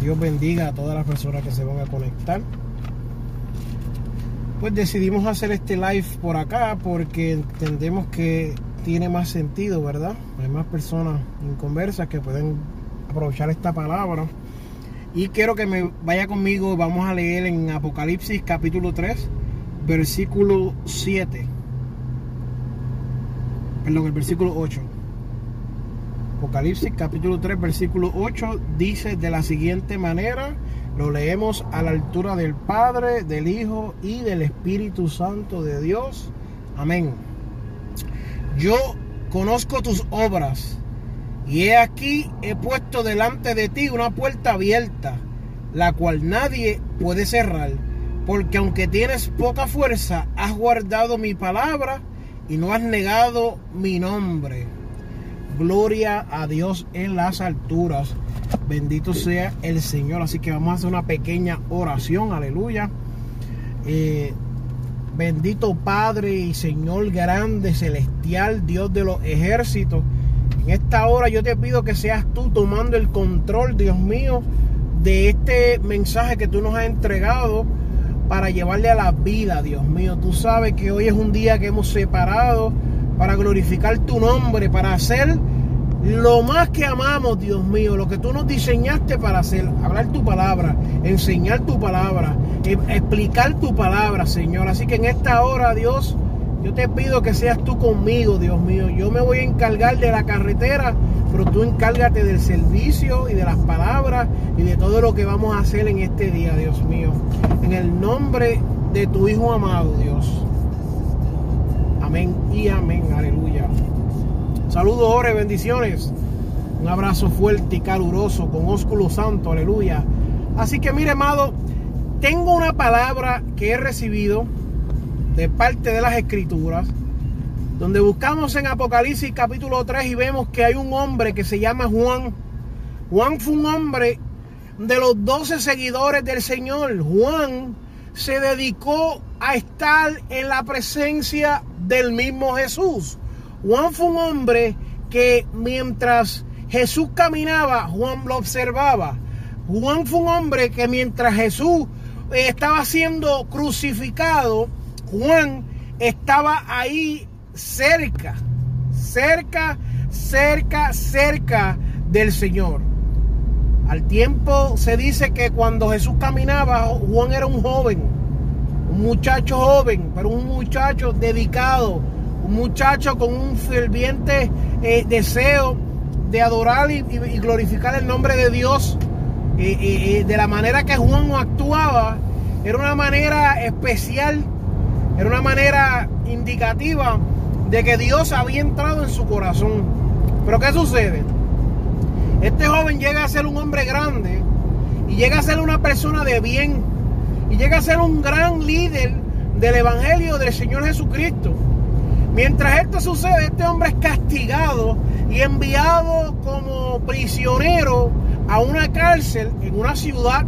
Dios bendiga a todas las personas que se van a conectar. Pues decidimos hacer este live por acá porque entendemos que tiene más sentido, ¿verdad? Hay más personas inconversas que pueden aprovechar esta palabra. Y quiero que me vaya conmigo, vamos a leer en Apocalipsis capítulo 3, versículo 7. Perdón, el versículo 8. Apocalipsis capítulo 3 versículo 8 dice de la siguiente manera, lo leemos a la altura del Padre, del Hijo y del Espíritu Santo de Dios. Amén. Yo conozco tus obras y he aquí he puesto delante de ti una puerta abierta, la cual nadie puede cerrar, porque aunque tienes poca fuerza, has guardado mi palabra y no has negado mi nombre. Gloria a Dios en las alturas. Bendito sea el Señor. Así que vamos a hacer una pequeña oración. Aleluya. Eh, bendito Padre y Señor grande, celestial, Dios de los ejércitos. En esta hora yo te pido que seas tú tomando el control, Dios mío, de este mensaje que tú nos has entregado para llevarle a la vida, Dios mío. Tú sabes que hoy es un día que hemos separado para glorificar tu nombre, para hacer lo más que amamos, Dios mío, lo que tú nos diseñaste para hacer, hablar tu palabra, enseñar tu palabra, e, explicar tu palabra, Señor. Así que en esta hora, Dios, yo te pido que seas tú conmigo, Dios mío. Yo me voy a encargar de la carretera, pero tú encárgate del servicio y de las palabras y de todo lo que vamos a hacer en este día, Dios mío. En el nombre de tu Hijo amado, Dios. Amén y amén. Aleluya. Saludos, bendiciones. Un abrazo fuerte y caluroso con ósculo santo. Aleluya. Así que mire, amado, tengo una palabra que he recibido de parte de las escrituras, donde buscamos en Apocalipsis capítulo 3 y vemos que hay un hombre que se llama Juan. Juan fue un hombre de los doce seguidores del Señor. Juan se dedicó a estar en la presencia del mismo Jesús. Juan fue un hombre que mientras Jesús caminaba, Juan lo observaba. Juan fue un hombre que mientras Jesús eh, estaba siendo crucificado, Juan estaba ahí cerca, cerca, cerca, cerca del Señor. Al tiempo se dice que cuando Jesús caminaba, Juan era un joven, un muchacho joven, pero un muchacho dedicado, un muchacho con un ferviente eh, deseo de adorar y, glorificar el nombre de Dios. Eh, eh, de la manera que Juan actuaba, era una manera especial, era una manera indicativa de que Dios había entrado en su corazón. Pero ¿qué sucede? Este joven llega a ser un hombre grande y llega a ser una persona de bien y llega a ser un gran líder del Evangelio del Señor Jesucristo. Mientras esto sucede, este hombre es castigado y enviado como prisionero a una cárcel en una ciudad.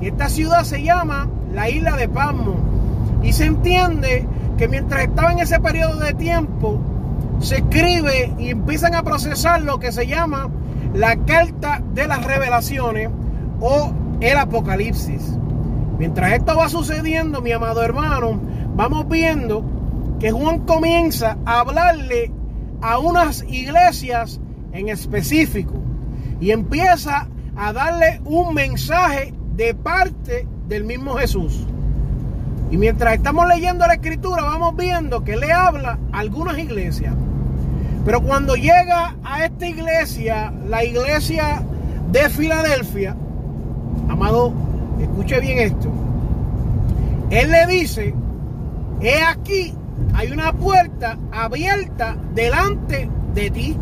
Y esta ciudad se llama la isla de Pasmo. Y se entiende que mientras estaba en ese periodo de tiempo, se escribe y empiezan a procesar lo que se llama la carta de las revelaciones o el apocalipsis. Mientras esto va sucediendo, mi amado hermano, vamos viendo que Juan comienza a hablarle a unas iglesias en específico y empieza a darle un mensaje de parte del mismo Jesús. Y mientras estamos leyendo la escritura, vamos viendo que le habla a algunas iglesias. Pero cuando llega a esta iglesia, la iglesia de Filadelfia, amado, escuche bien esto. Él le dice, he aquí, hay una puerta abierta delante de ti.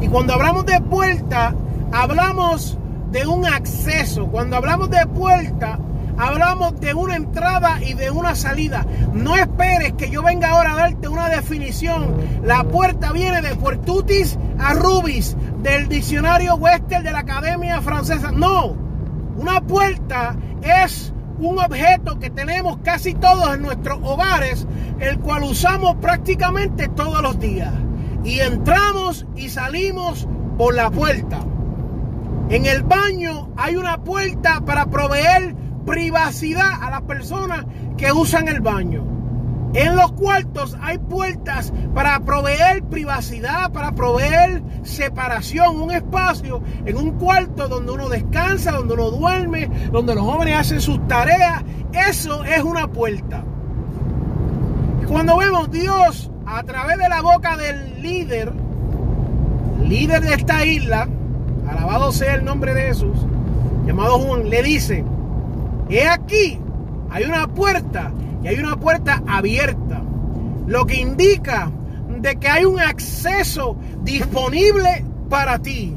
Y cuando hablamos de puerta, hablamos de un acceso. Cuando hablamos de puerta, hablamos de una entrada y de una salida. No esperes que yo venga ahora a darte una definición. La puerta viene de Puertutis a Rubis, del diccionario Western de la Academia Francesa. No, una puerta es un objeto que tenemos casi todos en nuestros hogares, el cual usamos prácticamente todos los días. Y entramos y salimos por la puerta. En el baño hay una puerta para proveer privacidad a las personas que usan el baño. En los cuartos hay puertas para proveer privacidad, para proveer separación, un espacio en un cuarto donde uno descansa, donde uno duerme, donde los jóvenes hacen sus tareas. Eso es una puerta. Cuando vemos Dios a través de la boca del líder, líder de esta isla, alabado sea el nombre de Jesús, llamado Juan, le dice, he aquí, hay una puerta y hay una puerta abierta, lo que indica de que hay un acceso disponible para ti.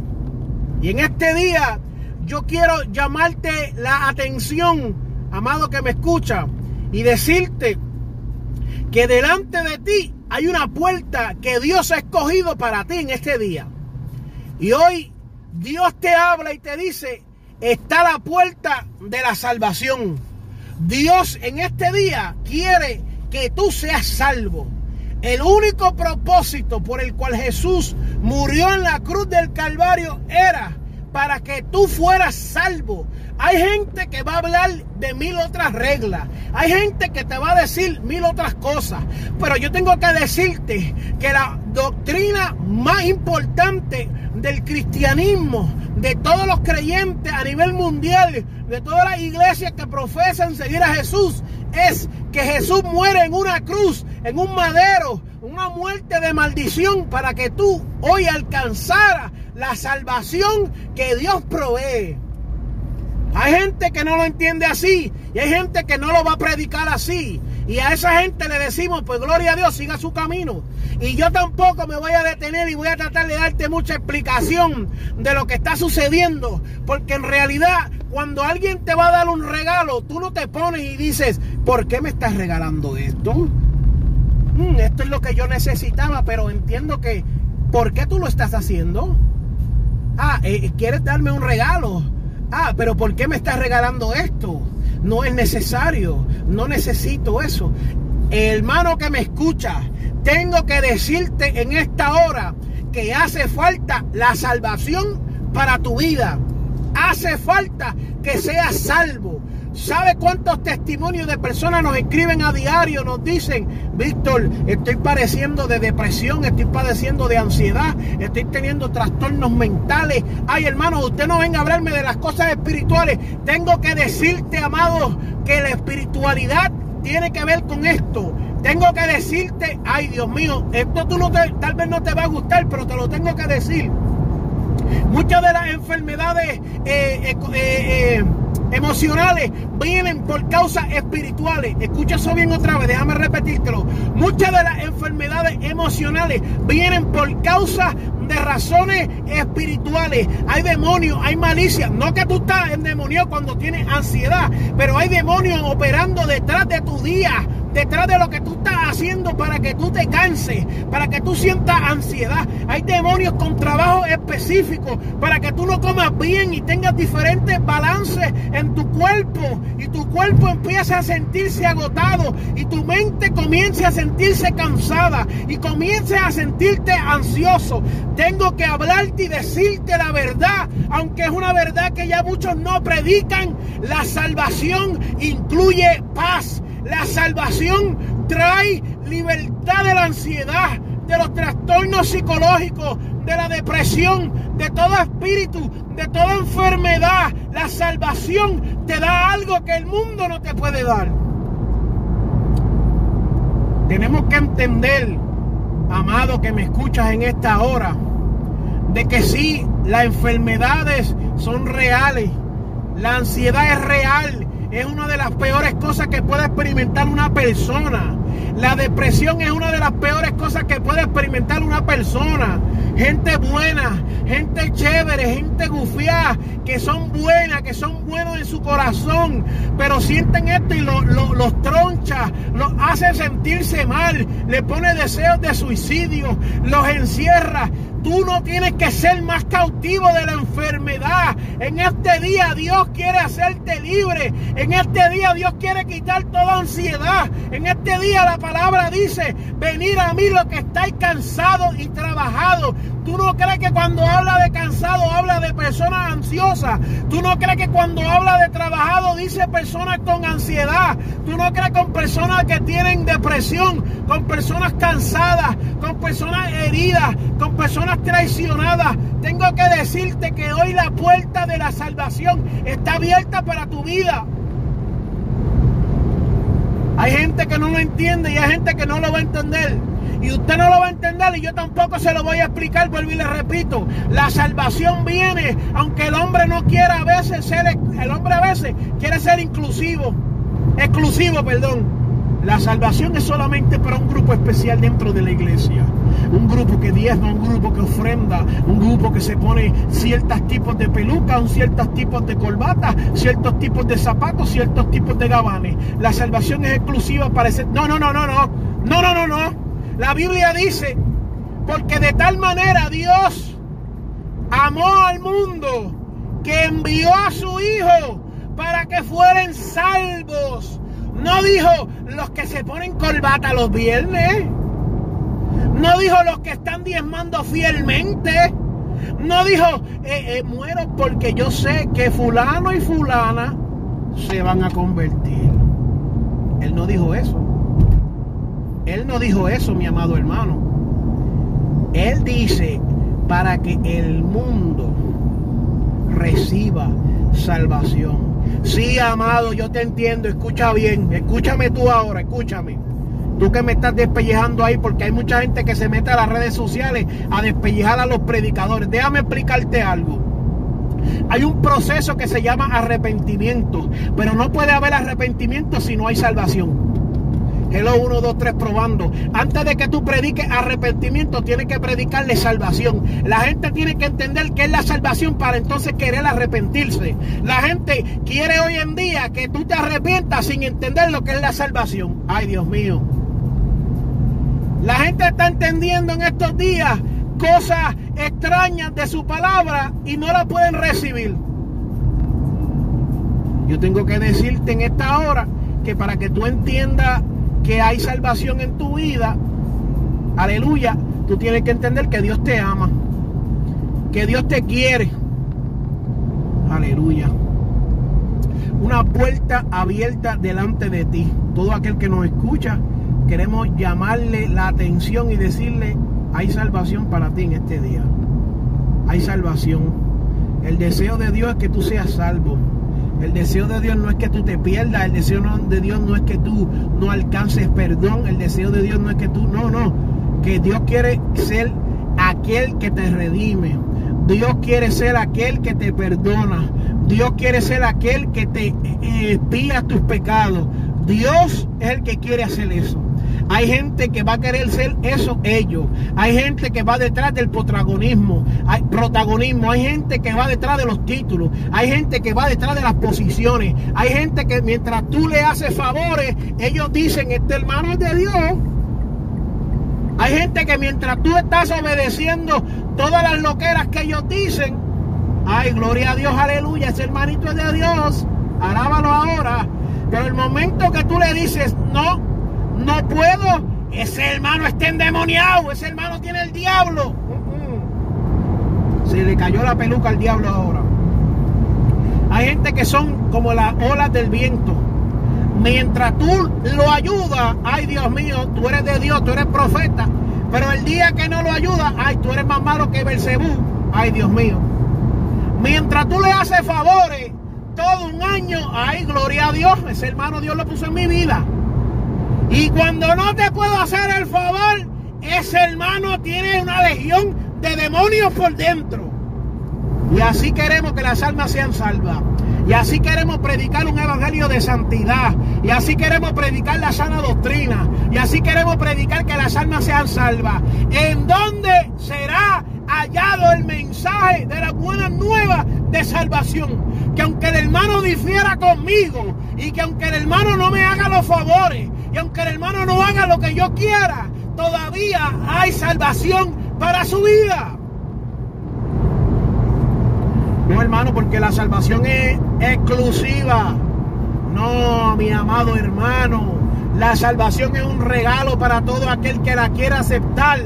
Y en este día yo quiero llamarte la atención, amado que me escucha, y decirte que delante de ti hay una puerta que Dios ha escogido para ti en este día. Y hoy Dios te habla y te dice, está la puerta de la salvación. Dios en este día quiere que tú seas salvo. El único propósito por el cual Jesús murió en la cruz del Calvario era para que tú fueras salvo. Hay gente que va a hablar de mil otras reglas. Hay gente que te va a decir mil otras cosas. Pero yo tengo que decirte que la doctrina más importante del cristianismo, de todos los creyentes a nivel mundial, de todas las iglesias que profesan seguir a Jesús, es que Jesús muere en una cruz, en un madero, una muerte de maldición para que tú hoy alcanzara la salvación que Dios provee. Hay gente que no lo entiende así y hay gente que no lo va a predicar así. Y a esa gente le decimos, pues gloria a Dios, siga su camino. Y yo tampoco me voy a detener y voy a tratar de darte mucha explicación de lo que está sucediendo. Porque en realidad, cuando alguien te va a dar un regalo, tú no te pones y dices, ¿por qué me estás regalando esto? Mm, esto es lo que yo necesitaba, pero entiendo que, ¿por qué tú lo estás haciendo? Ah, eh, ¿quieres darme un regalo? Ah, pero ¿por qué me estás regalando esto? No es necesario, no necesito eso. Hermano que me escucha, tengo que decirte en esta hora que hace falta la salvación para tu vida. Hace falta que seas salvo. ¿Sabe cuántos testimonios de personas nos escriben a diario? Nos dicen, Víctor, estoy padeciendo de depresión, estoy padeciendo de ansiedad, estoy teniendo trastornos mentales. Ay, hermano, usted no venga a hablarme de las cosas espirituales. Tengo que decirte, amado, que la espiritualidad tiene que ver con esto. Tengo que decirte, ay Dios mío, esto tú no te, tal vez no te va a gustar, pero te lo tengo que decir. Muchas de las enfermedades eh, eh, eh, emocionales vienen por causas espirituales. Escucha eso bien otra vez, déjame repetírtelo. Muchas de las enfermedades emocionales vienen por causas de razones espirituales. Hay demonios, hay malicia. No que tú estás en demonio cuando tienes ansiedad, pero hay demonios operando detrás de tu día detrás de lo que tú estás haciendo para que tú te canses, para que tú sientas ansiedad. Hay demonios con trabajo específico para que tú no comas bien y tengas diferentes balances en tu cuerpo y tu cuerpo empiece a sentirse agotado y tu mente comience a sentirse cansada y comience a sentirte ansioso. Tengo que hablarte y decirte la verdad, aunque es una verdad que ya muchos no predican. La salvación incluye paz la salvación trae libertad de la ansiedad, de los trastornos psicológicos, de la depresión, de todo espíritu, de toda enfermedad. La salvación te da algo que el mundo no te puede dar. Tenemos que entender, amado que me escuchas en esta hora, de que sí, las enfermedades son reales, la ansiedad es real, es una de las peores cosas que puede experimentar una persona. La depresión es una de las peores cosas que puede experimentar una persona. Gente buena, gente chévere, gente gufiada, que son buenas, que son buenos en su corazón, pero sienten esto y los troncha, los hace sentirse mal, le pone deseos de suicidio, los encierra. Tú no tienes que ser más cautivo de la enfermedad. En este día Dios quiere hacerte libre. En este día Dios quiere quitar toda ansiedad. En este día la palabra dice, venir a mí los que estáis cansados y trabajados. Tú no crees que cuando habla de cansado habla de personas ansiosas. Tú no crees que cuando habla de trabajado dice personas con ansiedad. Tú no crees con personas que tienen depresión, con personas cansadas, con personas heridas, con personas traicionadas. Tengo que decirte que hoy la puerta de la salvación está abierta para tu vida. Hay gente que no lo entiende y hay gente que no lo va a entender. Y usted no lo va a entender y yo tampoco se lo voy a explicar, vuelvo y le repito. La salvación viene, aunque el hombre no quiera a veces ser, el hombre a veces quiere ser inclusivo, exclusivo, perdón. La salvación es solamente para un grupo especial dentro de la iglesia. Un grupo que diezma, un grupo que ofrenda, un grupo que se pone ciertos tipos de peluca, ciertos tipos de corbata, ciertos tipos de zapatos, ciertos tipos de gabanes. La salvación es exclusiva para ese... No, no, no, no, no. No, no, no, no. La Biblia dice, porque de tal manera Dios amó al mundo que envió a su Hijo para que fueran salvos no dijo los que se ponen corbata los viernes. No dijo los que están diezmando fielmente. No dijo, eh, eh, muero porque yo sé que fulano y fulana se van a convertir. Él no dijo eso. Él no dijo eso, mi amado hermano. Él dice para que el mundo reciba salvación. Sí, amado, yo te entiendo, escucha bien, escúchame tú ahora, escúchame. Tú que me estás despellejando ahí porque hay mucha gente que se mete a las redes sociales a despellejar a los predicadores. Déjame explicarte algo. Hay un proceso que se llama arrepentimiento, pero no puede haber arrepentimiento si no hay salvación. Hello, 1, 2, 3, probando. Antes de que tú prediques arrepentimiento, tienes que predicarle salvación. La gente tiene que entender qué es la salvación para entonces querer arrepentirse. La gente quiere hoy en día que tú te arrepientas sin entender lo que es la salvación. Ay, Dios mío. La gente está entendiendo en estos días cosas extrañas de su palabra y no la pueden recibir. Yo tengo que decirte en esta hora que para que tú entiendas que hay salvación en tu vida, aleluya, tú tienes que entender que Dios te ama, que Dios te quiere. Aleluya. Una puerta abierta delante de ti. Todo aquel que nos escucha, queremos llamarle la atención y decirle, hay salvación para ti en este día. Hay salvación. El deseo de Dios es que tú seas salvo. El deseo de Dios no es que tú te pierdas, el deseo de Dios no es que tú no alcances perdón, el deseo de Dios no es que tú, no, no, que Dios quiere ser aquel que te redime, Dios quiere ser aquel que te perdona, Dios quiere ser aquel que te espía tus pecados, Dios es el que quiere hacer eso. Hay gente que va a querer ser eso ellos. Hay gente que va detrás del protagonismo. Hay protagonismo. Hay gente que va detrás de los títulos. Hay gente que va detrás de las posiciones. Hay gente que mientras tú le haces favores, ellos dicen, este hermano es de Dios. Hay gente que mientras tú estás obedeciendo todas las loqueras que ellos dicen, ay, gloria a Dios, aleluya, ese hermanito es de Dios, alábalo ahora. Pero el momento que tú le dices, no, no puedo. Ese hermano está endemoniado. Ese hermano tiene el diablo. Se le cayó la peluca al diablo ahora. Hay gente que son como las olas del viento. Mientras tú lo ayudas, ay Dios mío, tú eres de Dios, tú eres profeta. Pero el día que no lo ayudas, ay, tú eres más malo que Belcebú. Ay Dios mío. Mientras tú le haces favores todo un año, ay, gloria a Dios, ese hermano Dios lo puso en mi vida. Y cuando no te puedo hacer el favor, ese hermano tiene una legión de demonios por dentro. Y así queremos que las almas sean salvas. Y así queremos predicar un evangelio de santidad. Y así queremos predicar la sana doctrina. Y así queremos predicar que las almas sean salvas. ¿En dónde será hallado el mensaje de la buena nueva de salvación? Que aunque el hermano difiera conmigo y que aunque el hermano no me haga los favores aunque el hermano no haga lo que yo quiera, todavía hay salvación para su vida. No, hermano, porque la salvación es exclusiva. No, mi amado hermano. La salvación es un regalo para todo aquel que la quiera aceptar.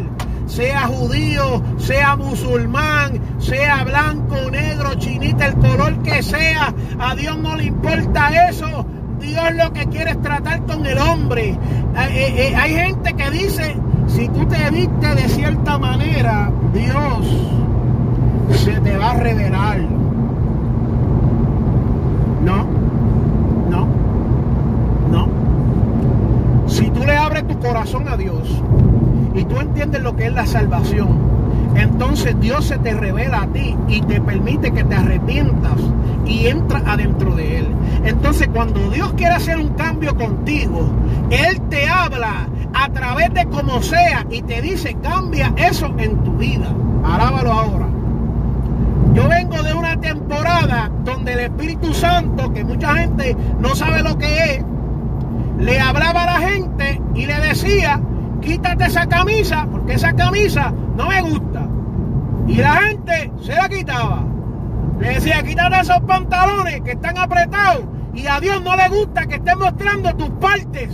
Sea judío, sea musulmán, sea blanco, negro, chinita, el color que sea. A Dios no le importa eso. Dios lo que quiere es tratar con el hombre. Eh, eh, hay gente que dice, si tú te viste de cierta manera, Dios se te va a revelar. No, no, no. Si tú le abres tu corazón a Dios y tú entiendes lo que es la salvación, entonces Dios se te revela a ti y te permite que te arrepientas y entras adentro de Él. Entonces cuando Dios quiere hacer un cambio contigo, Él te habla a través de como sea y te dice, cambia eso en tu vida. Arábalo ahora. Yo vengo de una temporada donde el Espíritu Santo, que mucha gente no sabe lo que es, le hablaba a la gente y le decía, quítate esa camisa, porque esa camisa no me gusta. Y la gente se la quitaba. Le decía, quítate esos pantalones que están apretados y a Dios no le gusta que estés mostrando tus partes.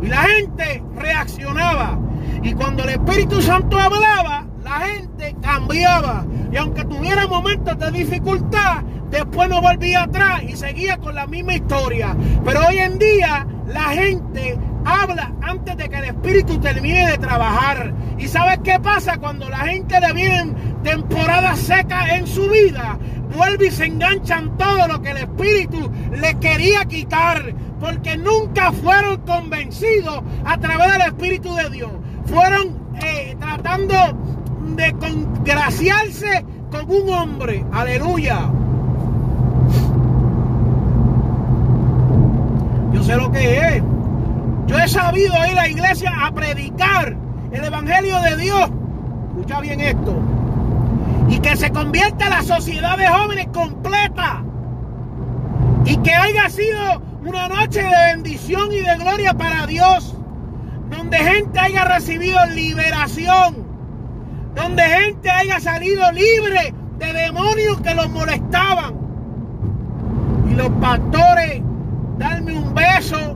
Y la gente reaccionaba. Y cuando el Espíritu Santo hablaba, la gente cambiaba. Y aunque tuviera momentos de dificultad, después no volvía atrás y seguía con la misma historia. Pero hoy en día la gente habla antes de que el espíritu termine de trabajar. ¿Y sabes qué pasa cuando la gente le vienen temporadas secas en su vida? Vuelve y se enganchan todo lo que el espíritu le quería quitar. Porque nunca fueron convencidos a través del espíritu de Dios. Fueron eh, tratando de congraciarse con un hombre. Aleluya. Yo sé lo que es. Yo he sabido ir a la iglesia a predicar el Evangelio de Dios. Escucha bien esto. Y que se convierta la sociedad de jóvenes completa. Y que haya sido una noche de bendición y de gloria para Dios. Donde gente haya recibido liberación donde gente haya salido libre de demonios que los molestaban. Y los pastores, darme un beso,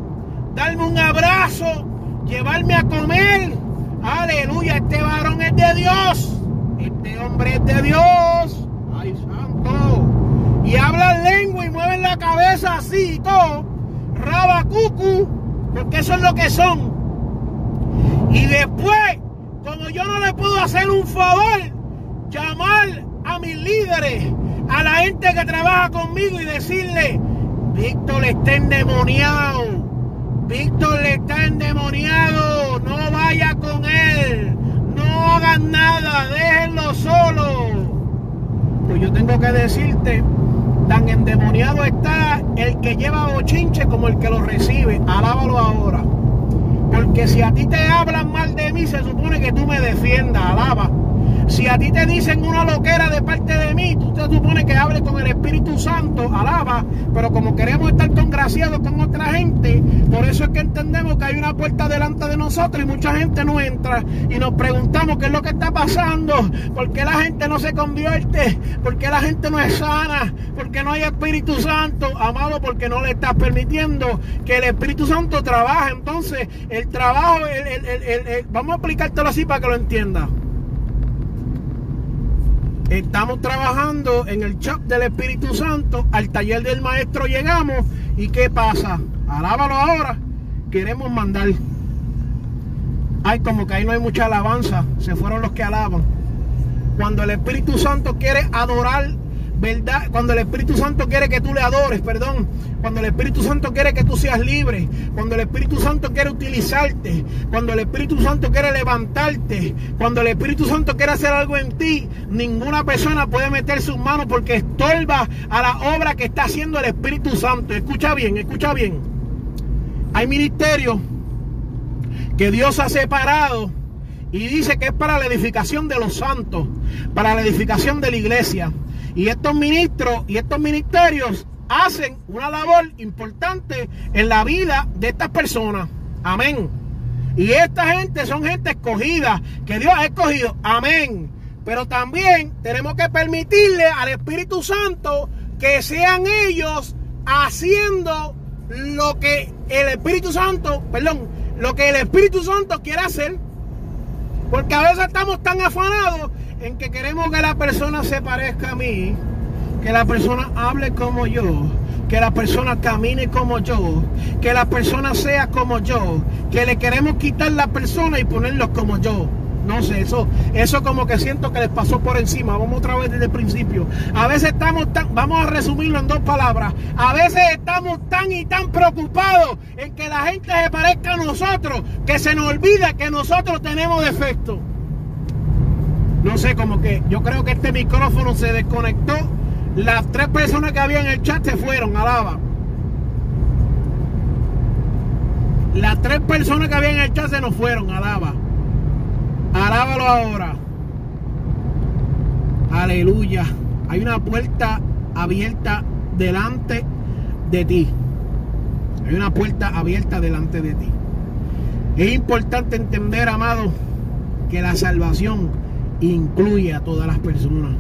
darme un abrazo, llevarme a comer. Aleluya, este varón es de Dios. Este hombre es de Dios. Ay, santo. Y hablan lengua y mueven la cabeza así y todo. Rabacucu, porque eso es lo que son. Y después como yo no le puedo hacer un favor, llamar a mis líderes, a la gente que trabaja conmigo y decirle, Víctor está endemoniado, Víctor le está endemoniado, no vaya con él, no hagan nada, déjenlo solo. Pues yo tengo que decirte, tan endemoniado está el que lleva bochinche como el que lo recibe, alábalo ahora. Porque si a ti te hablan mal de mí, se supone que tú me defiendas, alaba. Si a ti te dicen una loquera de parte de mí, tú te supone que hables con el Espíritu Santo, alaba. Pero como queremos estar congraciados con otra gente, por eso es que entendemos que hay una puerta delante de nosotros y mucha gente no entra. Y nos preguntamos qué es lo que está pasando, por qué la gente no se convierte, por qué la gente no es sana, por qué no hay Espíritu Santo, amado, porque no le estás permitiendo que el Espíritu Santo trabaje. Entonces, el trabajo, vamos a explicártelo así para que lo entiendas. Estamos trabajando en el shop del Espíritu Santo, al taller del maestro llegamos y ¿qué pasa? Alábalo ahora, queremos mandar. Ay, como que ahí no hay mucha alabanza, se fueron los que alaban. Cuando el Espíritu Santo quiere adorar cuando el Espíritu Santo quiere que tú le adores, perdón, cuando el Espíritu Santo quiere que tú seas libre, cuando el Espíritu Santo quiere utilizarte, cuando el Espíritu Santo quiere levantarte, cuando el Espíritu Santo quiere hacer algo en ti, ninguna persona puede meter sus manos porque estorba a la obra que está haciendo el Espíritu Santo. Escucha bien, escucha bien. Hay ministerios que Dios ha separado y dice que es para la edificación de los santos, para la edificación de la iglesia. Y estos ministros y estos ministerios hacen una labor importante en la vida de estas personas. Amén. Y esta gente son gente escogida, que Dios ha escogido. Amén. Pero también tenemos que permitirle al Espíritu Santo que sean ellos haciendo lo que el Espíritu Santo, perdón, lo que el Espíritu Santo quiere hacer. Porque a veces estamos tan afanados en que queremos que la persona se parezca a mí, que la persona hable como yo, que la persona camine como yo, que la persona sea como yo, que le queremos quitar la persona y ponerlo como yo. No sé, eso, eso como que siento que les pasó por encima. Vamos otra vez desde el principio. A veces estamos tan, vamos a resumirlo en dos palabras. A veces estamos tan y tan preocupados en que la gente se parezca a nosotros, que se nos olvida que nosotros tenemos defectos. No sé, como que yo creo que este micrófono se desconectó. Las tres personas que había en el chat se fueron, alaba. Las tres personas que había en el chat se nos fueron, alaba. Alábalo ahora. Aleluya. Hay una puerta abierta delante de ti. Hay una puerta abierta delante de ti. Es importante entender, amado, que la salvación incluye a todas las personas.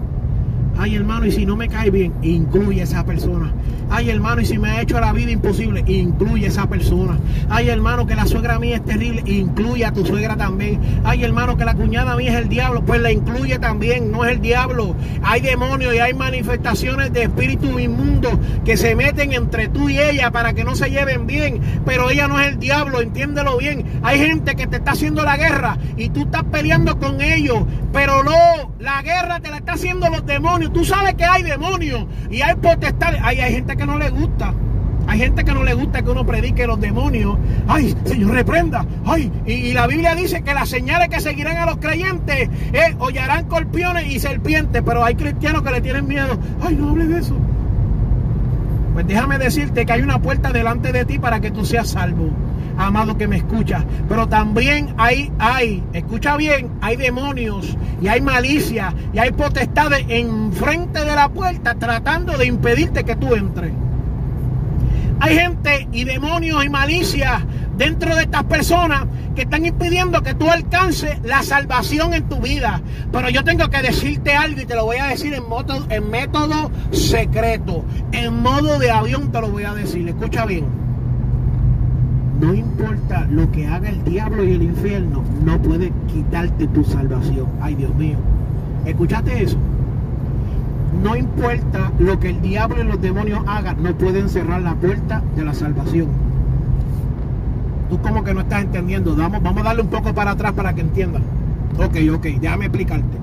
Ay, hermano, y si no me cae bien, incluye a esa persona. Ay, hermano, y si me ha hecho la vida imposible, incluye a esa persona. Ay, hermano, que la suegra mía es terrible, incluye a tu suegra también. Ay, hermano, que la cuñada mía es el diablo, pues la incluye también, no es el diablo. Hay demonios y hay manifestaciones de espíritus inmundos que se meten entre tú y ella para que no se lleven bien, pero ella no es el diablo, entiéndelo bien. Hay gente que te está haciendo la guerra y tú estás peleando con ellos, pero no, la guerra te la está haciendo los demonios Tú sabes que hay demonios y hay potestades. Hay, hay gente que no le gusta. Hay gente que no le gusta que uno predique los demonios. Ay, Señor, reprenda. Ay, y, la Biblia dice que las señales que seguirán a los creyentes eh, hollarán corpiones y serpientes. Pero hay cristianos que le tienen miedo. Ay, no hables de eso. Pues déjame decirte que hay una puerta delante de ti para que tú seas salvo amado que me escucha. Pero también hay, hay, escucha bien, hay demonios y hay malicia y hay potestades enfrente de la puerta tratando de impedirte que tú entres. Hay gente y demonios y malicia dentro de estas personas que están impidiendo que tú alcances la salvación en tu vida. Pero yo tengo que decirte algo y te lo voy a decir en, modo, en método secreto. En modo de avión te lo voy a decir. Escucha bien. No importa lo que haga el diablo y el infierno, no puede quitarte tu salvación. Ay, Dios mío. ¿Escuchaste eso? No importa lo que el diablo y los demonios hagan, no pueden cerrar la puerta de la salvación. Tú como que no estás entendiendo. Vamos, vamos a darle un poco para atrás para que entiendas. Ok, ok, déjame explicarte.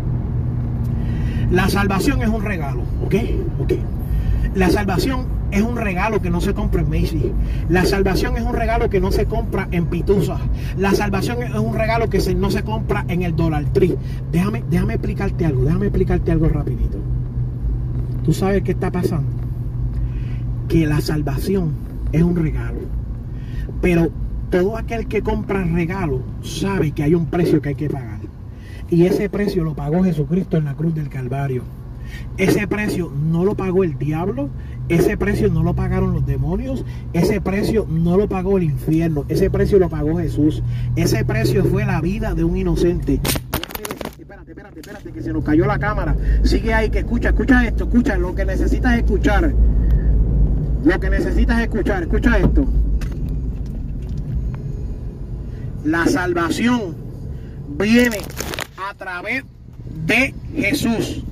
La salvación es un regalo, ¿ok? Ok. La salvación es un regalo que no se compra en Macy. La salvación es un regalo que no se compra en Pitusa. La salvación es un regalo que no se compra en el Dollar Tree. Déjame, déjame explicarte algo, déjame explicarte algo rapidito. ¿Tú sabes qué está pasando? Que la salvación es un regalo. Pero todo aquel que compra regalo sabe que hay un precio que hay que pagar. Y ese precio lo pagó Jesucristo en la cruz del Calvario. Ese precio no lo pagó el diablo, ese precio no lo pagaron los demonios, ese precio no lo pagó el infierno, ese precio lo pagó Jesús. Ese precio fue la vida de un inocente. Espérate, espérate, espérate, que se nos cayó la cámara. Sigue ahí, que escucha, escucha esto, escucha, lo que necesitas escuchar. Lo que necesitas escuchar, escucha esto. La salvación viene a través de Jesús.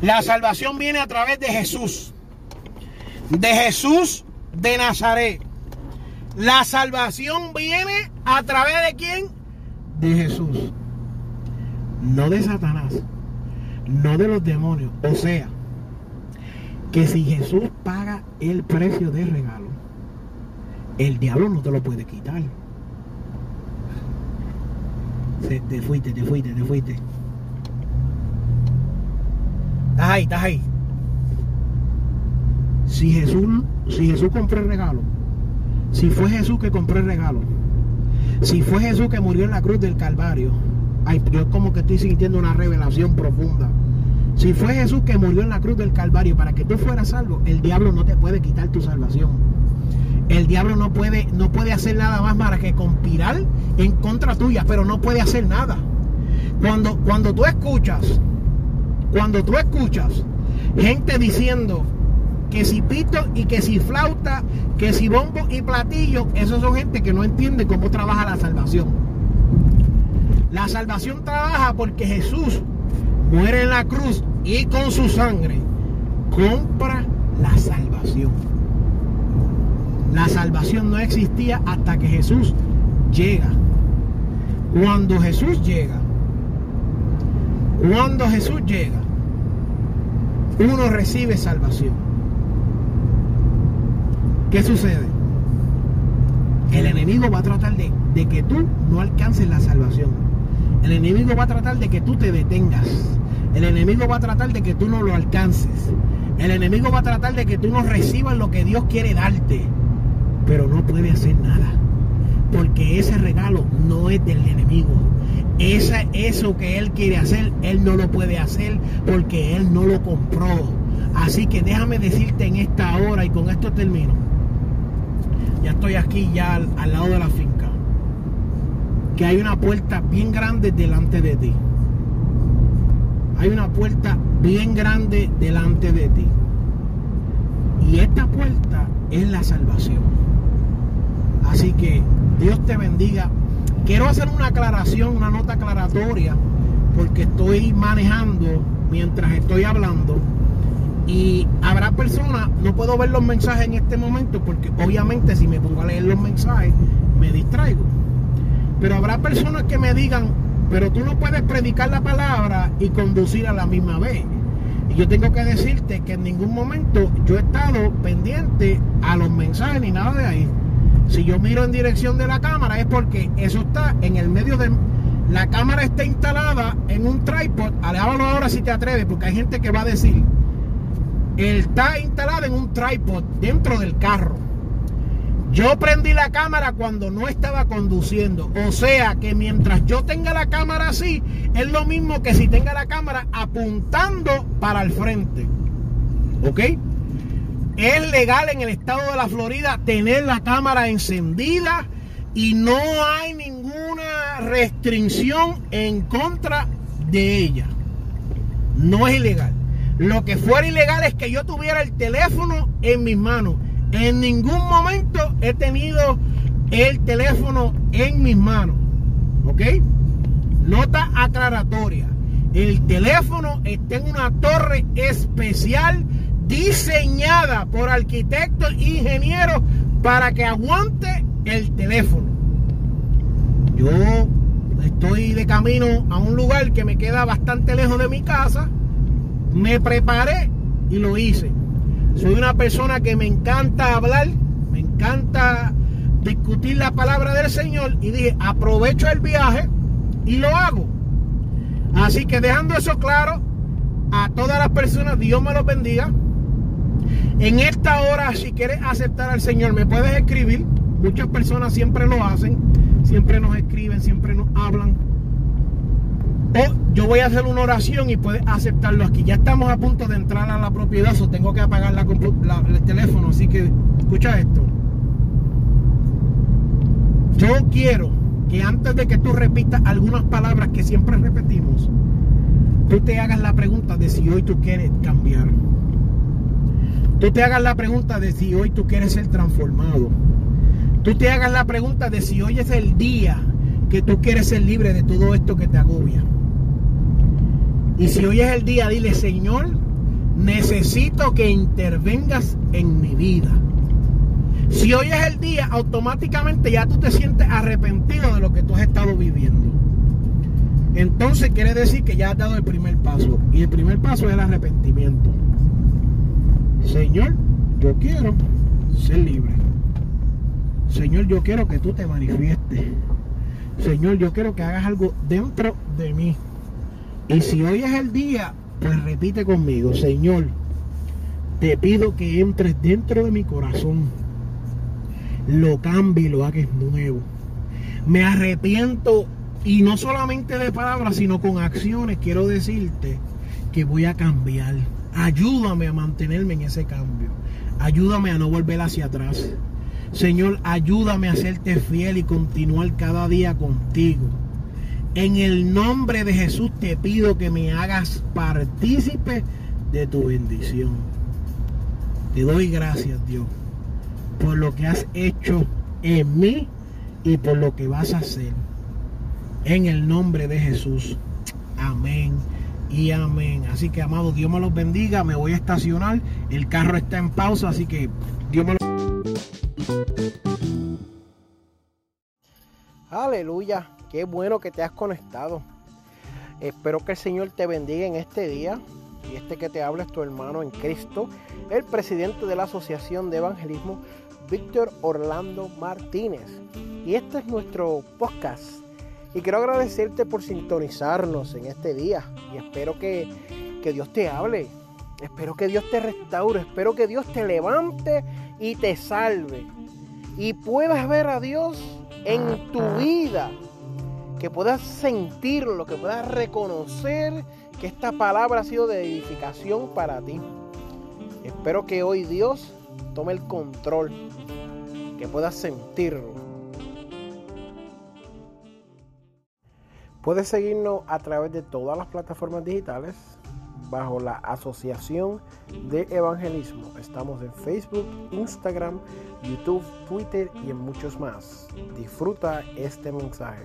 La salvación viene a través de Jesús. De Jesús de Nazaret. La salvación viene a través de quién? de Jesús, no de Satanás, no de los demonios. O sea, que si Jesús paga el precio de regalo, el diablo no te lo puede quitar. te fuiste, te fuiste, te fuiste. Estás ahí, estás ahí. Si Jesús, si Jesús compró el regalo, si fue Jesús que compró el regalo, si fue Jesús que murió en la cruz del Calvario, ay, yo como que estoy sintiendo una revelación profunda. Si fue Jesús que murió en la cruz del Calvario para que tú fueras salvo, el diablo no te puede quitar tu salvación. El diablo no puede, no puede hacer nada más para que conspirar en contra tuya, pero no puede hacer nada. Cuando, cuando tú escuchas, cuando tú escuchas gente diciendo que si pito y que si flauta, que si bombo y platillo, esos son gente que no entiende cómo trabaja la salvación. La salvación trabaja porque Jesús muere en la cruz y con su sangre compra la salvación. La salvación no existía hasta que Jesús llega. Cuando Jesús llega, cuando Jesús llega, uno recibe salvación. ¿Qué sucede? El enemigo va a tratar de, de que tú no alcances la salvación. El enemigo va a tratar de que tú te detengas. El enemigo va a tratar de que tú no lo alcances. El enemigo va a tratar de que tú no recibas lo que Dios quiere darte. Pero no puede hacer nada. Porque ese regalo no es del enemigo. Esa, eso que Él quiere hacer, Él no lo puede hacer porque Él no lo compró. Así que déjame decirte en esta hora y con esto termino. Ya estoy aquí ya al, al lado de la finca. Que hay una puerta bien grande delante de ti hay una puerta bien grande delante de ti. Y esta puerta es la salvación. Así que Dios te bendiga. Quiero hacer una aclaración, una nota aclaratoria, porque estoy manejando mientras estoy hablando. Y habrá personas, no puedo ver los mensajes en este momento, porque obviamente si me pongo a leer los mensajes, me distraigo. Pero habrá personas que me digan, pero tú no puedes predicar la palabra y conducir a la misma vez. Y yo tengo que decirte que en ningún momento yo he estado pendiente a los mensajes ni nada de ahí. Si yo miro en dirección de la cámara es porque eso está en el medio de... La cámara está instalada en un tripod. Aléjalo ahora si te atreves, porque hay gente que va a decir, está instalada en un tripod dentro del carro. Yo prendí la cámara cuando no estaba conduciendo. O sea que mientras yo tenga la cámara así, es lo mismo que si tenga la cámara apuntando para el frente. ¿Ok? Es legal en el estado de la Florida tener la cámara encendida y no hay ninguna restricción en contra de ella. No es ilegal. Lo que fuera ilegal es que yo tuviera el teléfono en mis manos en ningún momento he tenido el teléfono en mis manos. ¿Ok? Nota aclaratoria. El teléfono está en una torre especial diseñada por arquitectos e ingenieros para que aguante el teléfono. Yo estoy de camino a un lugar que me queda bastante lejos de mi casa. Me preparé y lo hice. Soy una persona que me encanta hablar, me encanta discutir la palabra del Señor y dije, aprovecho el viaje y lo hago. Así que dejando eso claro, a todas las personas, Dios me los bendiga. En esta hora, si quieres aceptar al Señor, me puedes escribir. Muchas personas siempre lo hacen, siempre nos escriben, siempre nos hablan o yo voy a hacer una oración y puedes aceptarlo aquí. Ya estamos a punto de entrar a la propiedad, o tengo que apagar la, el teléfono, así que escucha esto. Yo quiero que antes de que tú repitas algunas palabras que siempre repetimos, tú te hagas la pregunta de si hoy tú quieres cambiar. Tú te hagas la pregunta de si hoy tú quieres ser transformado. Tú te hagas la pregunta de si hoy es el día que tú quieres ser libre de todo esto que te agobia. Y si hoy es el día, dile, Señor, necesito que intervengas en mi vida. Si hoy es el día, automáticamente ya tú te sientes arrepentido de lo que tú has estado viviendo. entonces quiere decir que ya has dado el primer paso. Y el primer paso es el arrepentimiento. Señor, yo quiero ser libre. Señor, yo quiero que tú te manifiestes. Señor, yo quiero que hagas algo dentro de mí. Y si hoy es el día, pues repite conmigo, Señor, te pido que entres dentro de mi corazón, lo cambie y lo hagas nuevo. Me arrepiento y no solamente de palabras, sino con acciones. Quiero decirte que voy a cambiar. Ayúdame a mantenerme en ese cambio. Ayúdame a no volver hacia atrás. Señor, ayúdame a serte fiel y continuar cada día contigo. En el nombre de Jesús te pido que me hagas partícipe de tu bendición. Te doy gracias, Dios, por lo que has hecho en mí y por lo que vas a hacer. En el nombre de Jesús. Amén y amén. Así que, amado, Dios me los bendiga. Me voy a estacionar. El carro está en pausa, así que Dios me los Aleluya, qué bueno que te has conectado. Espero que el Señor te bendiga en este día. Y este que te habla es tu hermano en Cristo, el presidente de la Asociación de Evangelismo, Víctor Orlando Martínez. Y este es nuestro podcast. Y quiero agradecerte por sintonizarnos en este día. Y espero que, que Dios te hable. Espero que Dios te restaure. Espero que Dios te levante y te salve. Y puedas ver a Dios en tu vida. Que puedas sentirlo, que puedas reconocer que esta palabra ha sido de edificación para ti. Espero que hoy Dios tome el control, que puedas sentirlo. Puedes seguirnos a través de todas las plataformas digitales bajo la Asociación de Evangelismo. Estamos en Facebook, Instagram, YouTube, Twitter y en muchos más. Disfruta este mensaje.